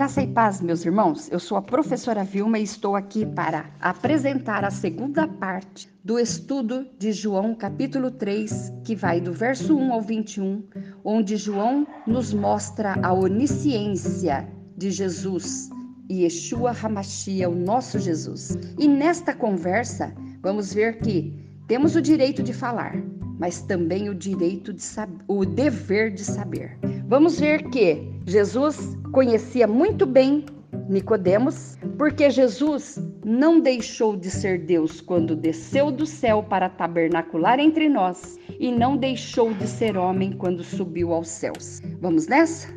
Graça e paz, meus irmãos. Eu sou a professora Vilma e estou aqui para apresentar a segunda parte do estudo de João, capítulo 3, que vai do verso 1 ao 21, onde João nos mostra a onisciência de Jesus e Yeshua Hamashia, o nosso Jesus. E nesta conversa, vamos ver que temos o direito de falar, mas também o direito de o dever de saber. Vamos ver que Jesus conhecia muito bem Nicodemos, porque Jesus não deixou de ser Deus quando desceu do céu para tabernacular entre nós e não deixou de ser homem quando subiu aos céus. Vamos nessa?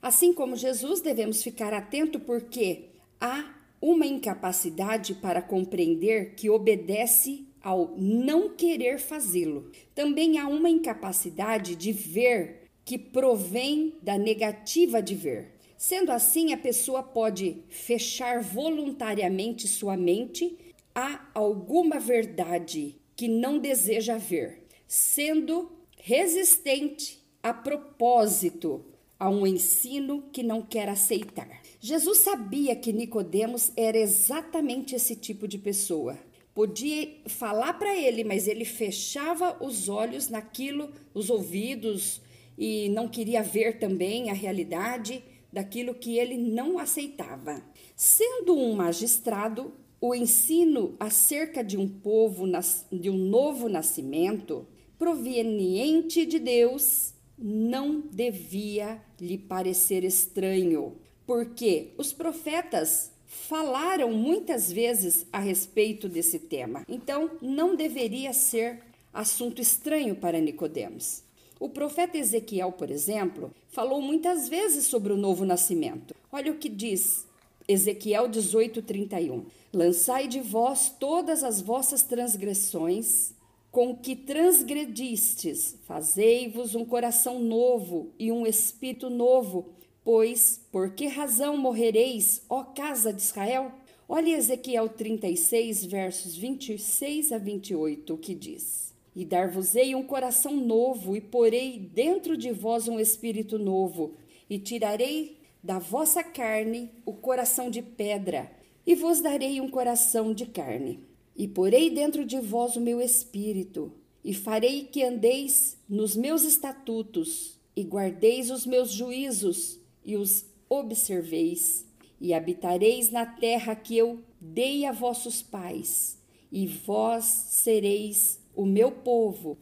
Assim como Jesus, devemos ficar atento porque há uma incapacidade para compreender que obedece ao não querer fazê-lo. Também há uma incapacidade de ver que provém da negativa de ver. Sendo assim, a pessoa pode fechar voluntariamente sua mente a alguma verdade que não deseja ver, sendo resistente a propósito a um ensino que não quer aceitar. Jesus sabia que Nicodemos era exatamente esse tipo de pessoa podia falar para ele, mas ele fechava os olhos naquilo, os ouvidos, e não queria ver também a realidade daquilo que ele não aceitava. Sendo um magistrado, o ensino acerca de um povo, de um novo nascimento, proveniente de Deus, não devia lhe parecer estranho, porque os profetas falaram muitas vezes a respeito desse tema. Então, não deveria ser assunto estranho para Nicodemos. O profeta Ezequiel, por exemplo, falou muitas vezes sobre o novo nascimento. Olha o que diz Ezequiel 18:31. Lançai de vós todas as vossas transgressões com que transgredistes, fazei-vos um coração novo e um espírito novo Pois, por que razão morrereis, ó casa de Israel? Olhe Ezequiel 36, versos 26 a 28, que diz: E dar-vos-ei um coração novo, e porei dentro de vós um espírito novo, e tirarei da vossa carne o coração de pedra, e vos darei um coração de carne. E porei dentro de vós o meu espírito, e farei que andeis nos meus estatutos, e guardeis os meus juízos, e os observeis, e habitareis na terra que eu dei a vossos pais, e vós sereis o meu povo,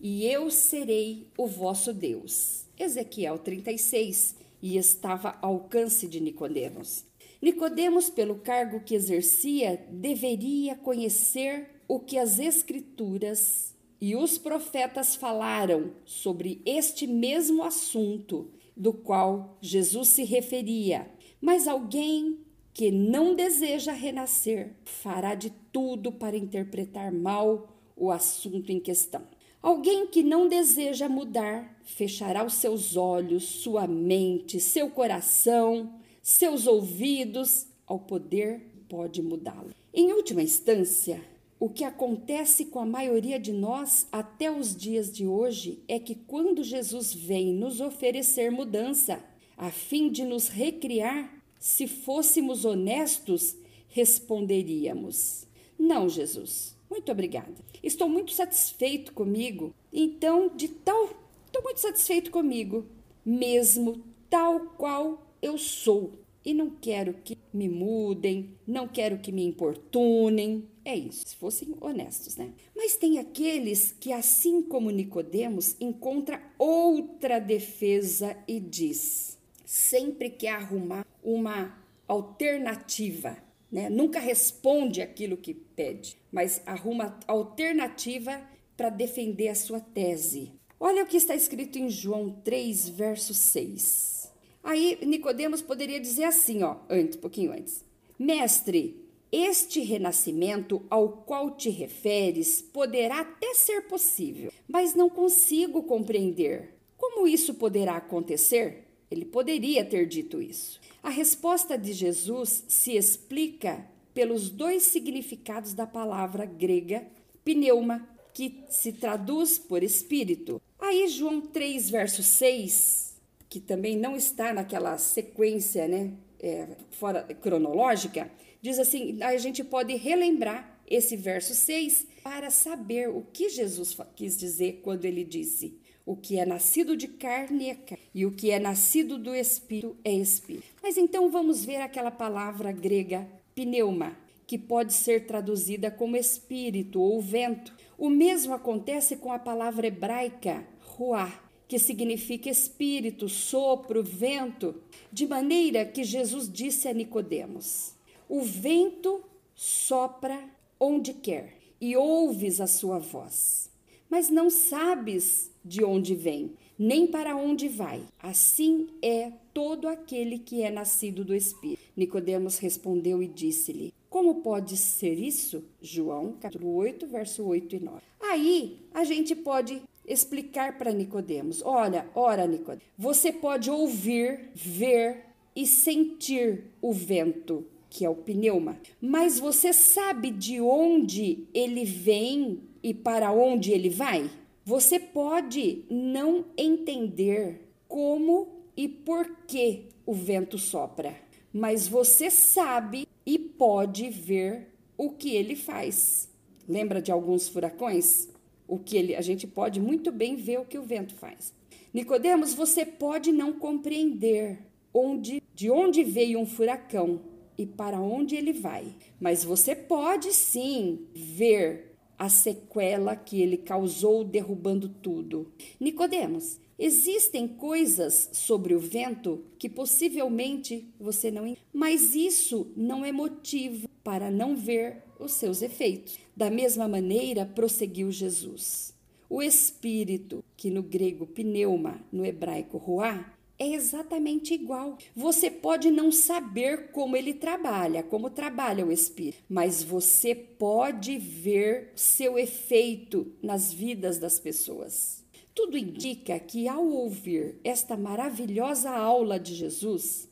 e eu serei o vosso Deus. Ezequiel 36, e estava ao alcance de Nicodemos. Nicodemos, pelo cargo que exercia, deveria conhecer o que as escrituras e os profetas falaram sobre este mesmo assunto do qual Jesus se referia, mas alguém que não deseja renascer fará de tudo para interpretar mal o assunto em questão. Alguém que não deseja mudar fechará os seus olhos, sua mente, seu coração, seus ouvidos ao poder pode mudá-lo. Em última instância, o que acontece com a maioria de nós até os dias de hoje é que quando Jesus vem nos oferecer mudança, a fim de nos recriar, se fôssemos honestos, responderíamos: Não, Jesus, muito obrigada. Estou muito satisfeito comigo. Então, de tal, estou muito satisfeito comigo, mesmo tal qual eu sou. E não quero que me mudem, não quero que me importunem, é isso, se fossem honestos, né? Mas tem aqueles que, assim como Nicodemos, encontra outra defesa e diz: sempre quer arrumar uma alternativa, né? Nunca responde aquilo que pede, mas arruma alternativa para defender a sua tese. Olha o que está escrito em João 3, verso 6. Aí Nicodemos poderia dizer assim, ó, antes, um pouquinho antes: Mestre, este renascimento ao qual te referes poderá até ser possível, mas não consigo compreender. Como isso poderá acontecer? Ele poderia ter dito isso. A resposta de Jesus se explica pelos dois significados da palavra grega pneuma, que se traduz por espírito. Aí, João 3, verso 6, que também não está naquela sequência, né, é, fora cronológica, diz assim: a gente pode relembrar esse verso 6 para saber o que Jesus quis dizer quando ele disse: o que é nascido de carne é carne, e o que é nascido do espírito é espírito. Mas então vamos ver aquela palavra grega pneuma, que pode ser traduzida como espírito ou vento. O mesmo acontece com a palavra hebraica ruah, que significa espírito, sopro, vento, de maneira que Jesus disse a Nicodemos: O vento sopra onde quer e ouves a sua voz, mas não sabes de onde vem, nem para onde vai. Assim é todo aquele que é nascido do Espírito. Nicodemos respondeu e disse-lhe: Como pode ser isso? João, capítulo 8, verso 8 e 9. Aí a gente pode explicar para Nicodemos: Olha, ora, Nicodemos, você pode ouvir, ver e sentir o vento, que é o pneuma, mas você sabe de onde ele vem e para onde ele vai? Você pode não entender como e por que o vento sopra, mas você sabe e pode ver o que ele faz. Lembra de alguns furacões? O que ele, a gente pode muito bem ver o que o vento faz. Nicodemos, você pode não compreender onde, de onde veio um furacão e para onde ele vai, mas você pode sim ver a sequela que ele causou derrubando tudo. Nicodemos, existem coisas sobre o vento que possivelmente você não, mas isso não é motivo para não ver os seus efeitos. Da mesma maneira, prosseguiu Jesus. O espírito, que no grego pneuma, no hebraico ruá, é exatamente igual. Você pode não saber como ele trabalha, como trabalha o espírito, mas você pode ver seu efeito nas vidas das pessoas. Tudo indica que ao ouvir esta maravilhosa aula de Jesus,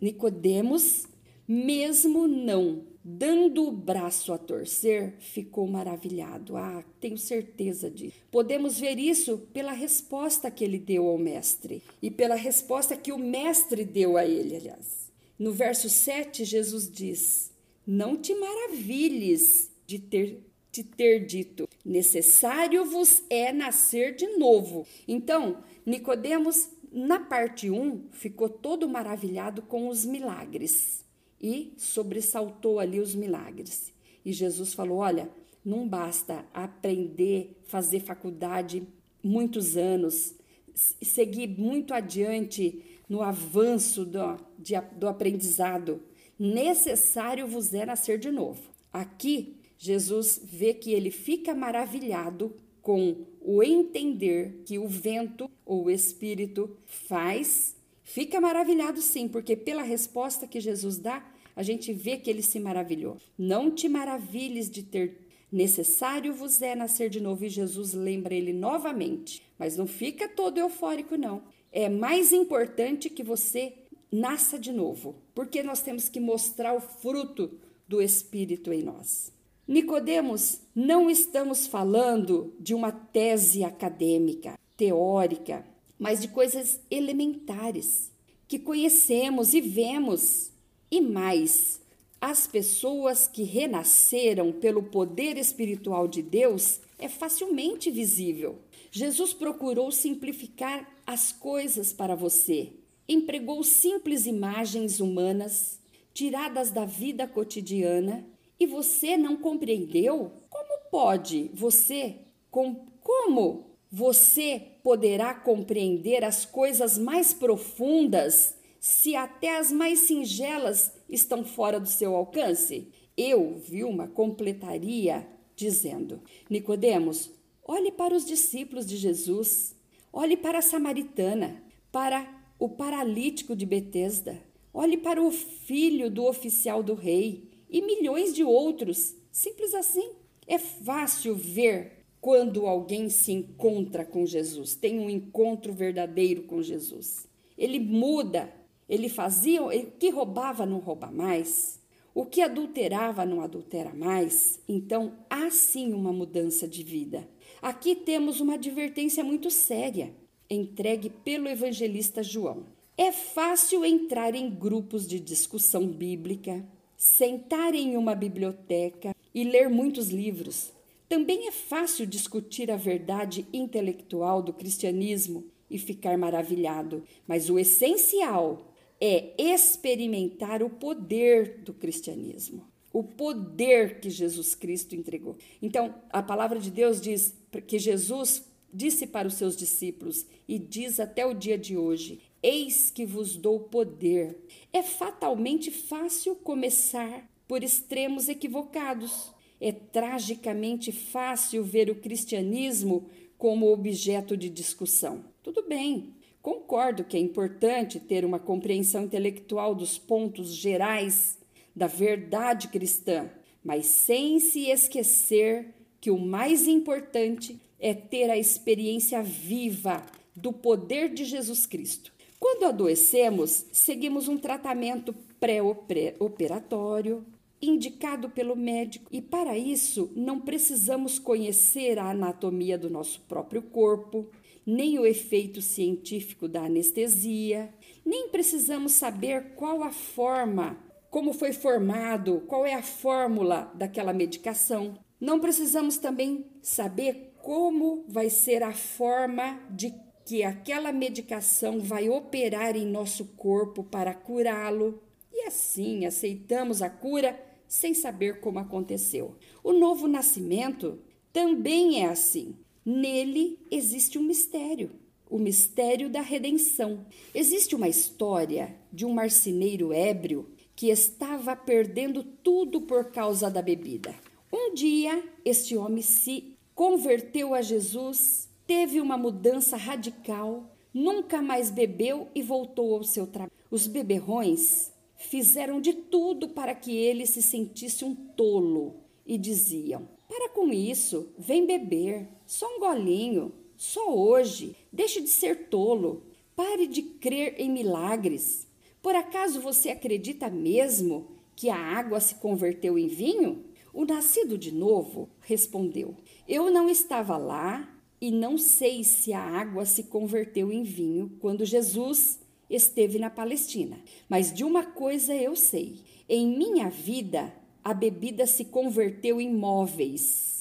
Nicodemos, mesmo não dando o braço a torcer, ficou maravilhado. Ah, tenho certeza disso. Podemos ver isso pela resposta que ele deu ao mestre e pela resposta que o mestre deu a ele, aliás. No verso 7, Jesus diz: Não te maravilhes de ter te ter dito: necessário vos é nascer de novo. Então, Nicodemos, na parte 1, ficou todo maravilhado com os milagres e sobressaltou ali os milagres. E Jesus falou: Olha, não basta aprender, fazer faculdade muitos anos, seguir muito adiante no avanço do, de, do aprendizado. Necessário vos é nascer de novo. Aqui, Jesus vê que ele fica maravilhado com o entender que o vento ou o espírito faz. Fica maravilhado sim, porque pela resposta que Jesus dá, a gente vê que ele se maravilhou. Não te maravilhes de ter necessário vos é nascer de novo. E Jesus lembra ele novamente. Mas não fica todo eufórico, não. É mais importante que você nasça de novo, porque nós temos que mostrar o fruto do Espírito em nós. Nicodemos, não estamos falando de uma tese acadêmica, teórica, mas de coisas elementares que conhecemos e vemos e mais, as pessoas que renasceram pelo poder espiritual de Deus é facilmente visível. Jesus procurou simplificar as coisas para você. Empregou simples imagens humanas tiradas da vida cotidiana e você não compreendeu? Como pode você com, como você poderá compreender as coisas mais profundas se até as mais singelas estão fora do seu alcance? Eu, Vilma, completaria dizendo: Nicodemos, olhe para os discípulos de Jesus, olhe para a samaritana, para o paralítico de Betesda, olhe para o filho do oficial do rei e milhões de outros. Simples assim. É fácil ver quando alguém se encontra com Jesus, tem um encontro verdadeiro com Jesus. Ele muda ele fazia, o que roubava não rouba mais, o que adulterava não adultera mais. Então, há sim uma mudança de vida. Aqui temos uma advertência muito séria. entregue pelo evangelista João. É fácil entrar em grupos de discussão bíblica, sentar em uma biblioteca e ler muitos livros. Também é fácil discutir a verdade intelectual do cristianismo e ficar maravilhado, mas o essencial é experimentar o poder do cristianismo, o poder que Jesus Cristo entregou. Então, a palavra de Deus diz que Jesus disse para os seus discípulos e diz até o dia de hoje: Eis que vos dou poder. É fatalmente fácil começar por extremos equivocados. É tragicamente fácil ver o cristianismo como objeto de discussão. Tudo bem, concordo que é importante ter uma compreensão intelectual dos pontos gerais da verdade cristã, mas sem se esquecer que o mais importante é ter a experiência viva do poder de Jesus Cristo. Quando adoecemos, seguimos um tratamento pré-operatório indicado pelo médico, e para isso não precisamos conhecer a anatomia do nosso próprio corpo, nem o efeito científico da anestesia, nem precisamos saber qual a forma, como foi formado, qual é a fórmula daquela medicação. Não precisamos também saber como vai ser a forma de que aquela medicação vai operar em nosso corpo para curá-lo. E assim aceitamos a cura sem saber como aconteceu. O novo nascimento também é assim. Nele existe um mistério, o mistério da redenção. Existe uma história de um marceneiro ébrio que estava perdendo tudo por causa da bebida. Um dia, este homem se converteu a Jesus, teve uma mudança radical, nunca mais bebeu e voltou ao seu trabalho. Os beberrões fizeram de tudo para que ele se sentisse um tolo e diziam: Para com isso, vem beber, só um golinho, só hoje, deixe de ser tolo, pare de crer em milagres. Por acaso você acredita mesmo que a água se converteu em vinho? O nascido de novo respondeu: Eu não estava lá e não sei se a água se converteu em vinho quando Jesus esteve na Palestina. Mas de uma coisa eu sei: em minha vida, a bebida se converteu em móveis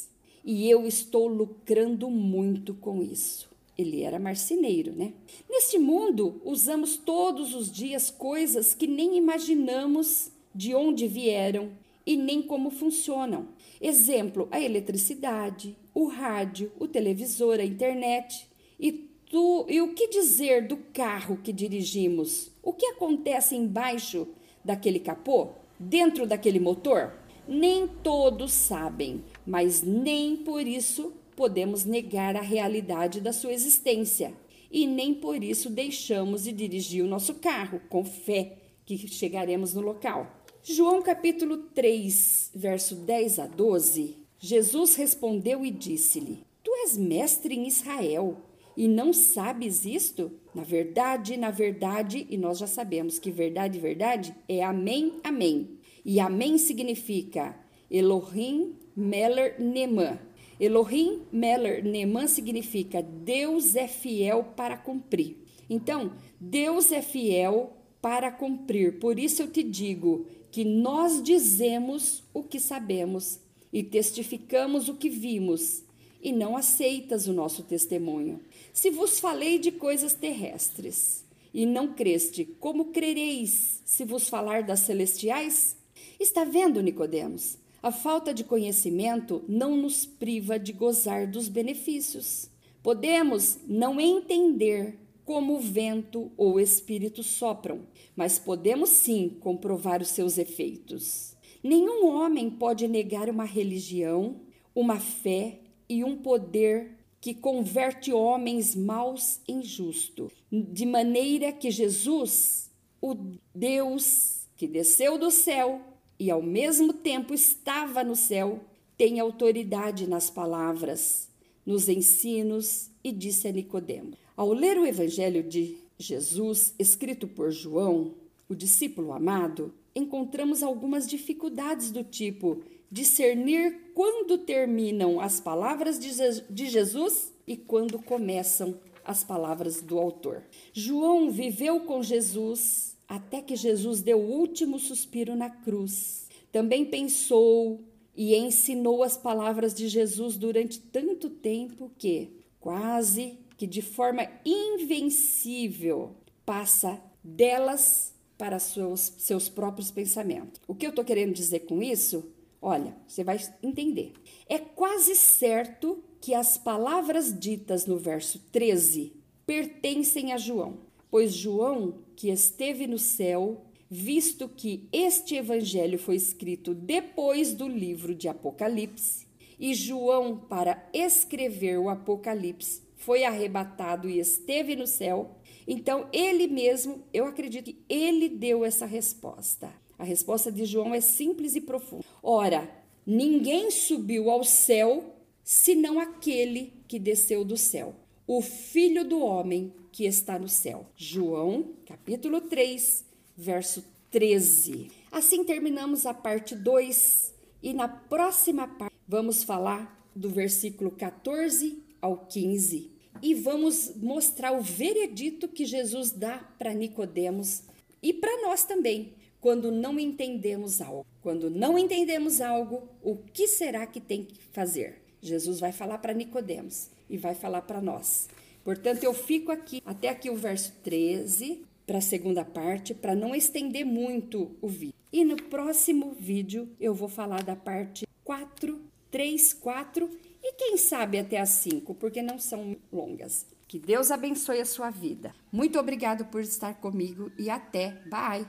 e eu estou lucrando muito com isso. Ele era marceneiro, né? Neste mundo, usamos todos os dias coisas que nem imaginamos de onde vieram e nem como funcionam. Exemplo: a eletricidade, o rádio, o televisor, a internet e do, e o que dizer do carro que dirigimos? O que acontece embaixo daquele capô? Dentro daquele motor? Nem todos sabem, mas nem por isso podemos negar a realidade da sua existência. E nem por isso deixamos de dirigir o nosso carro, com fé que chegaremos no local. João capítulo 3, verso 10 a 12. Jesus respondeu e disse-lhe: Tu és mestre em Israel e não sabes isto? Na verdade, na verdade, e nós já sabemos que verdade, verdade é amém, amém. E amém significa Elohim Meller Neman. Elohim Meller Neman significa Deus é fiel para cumprir. Então, Deus é fiel para cumprir. Por isso eu te digo que nós dizemos o que sabemos e testificamos o que vimos e não aceitas o nosso testemunho. Se vos falei de coisas terrestres e não creste, como crereis se vos falar das celestiais? Está vendo, Nicodemos? A falta de conhecimento não nos priva de gozar dos benefícios. Podemos não entender como o vento ou o espírito sopram, mas podemos sim comprovar os seus efeitos. Nenhum homem pode negar uma religião, uma fé e um poder que converte homens maus em justo, de maneira que Jesus, o Deus que desceu do céu e ao mesmo tempo estava no céu, tem autoridade nas palavras, nos ensinos e disse a Nicodemo. Ao ler o evangelho de Jesus, escrito por João, o discípulo amado, encontramos algumas dificuldades do tipo discernir quando terminam as palavras de Jesus e quando começam as palavras do autor. João viveu com Jesus até que Jesus deu o último suspiro na cruz. Também pensou e ensinou as palavras de Jesus durante tanto tempo que, quase que de forma invencível, passa delas para seus, seus próprios pensamentos. O que eu estou querendo dizer com isso? Olha, você vai entender. É quase certo que as palavras ditas no verso 13 pertencem a João, pois João, que esteve no céu, visto que este evangelho foi escrito depois do livro de Apocalipse, e João, para escrever o Apocalipse, foi arrebatado e esteve no céu, então ele mesmo, eu acredito que ele deu essa resposta. A resposta de João é simples e profunda. Ora, ninguém subiu ao céu senão aquele que desceu do céu, o Filho do homem que está no céu. João, capítulo 3, verso 13. Assim terminamos a parte 2 e na próxima parte vamos falar do versículo 14 ao 15 e vamos mostrar o veredito que Jesus dá para Nicodemos e para nós também, quando não entendemos algo. Quando não entendemos algo, o que será que tem que fazer? Jesus vai falar para Nicodemos e vai falar para nós. Portanto, eu fico aqui até aqui o verso 13 para a segunda parte, para não estender muito o vídeo. E no próximo vídeo eu vou falar da parte 4, 3, 4 e quem sabe até as 5, porque não são longas. Que Deus abençoe a sua vida. Muito obrigado por estar comigo e até. Bye!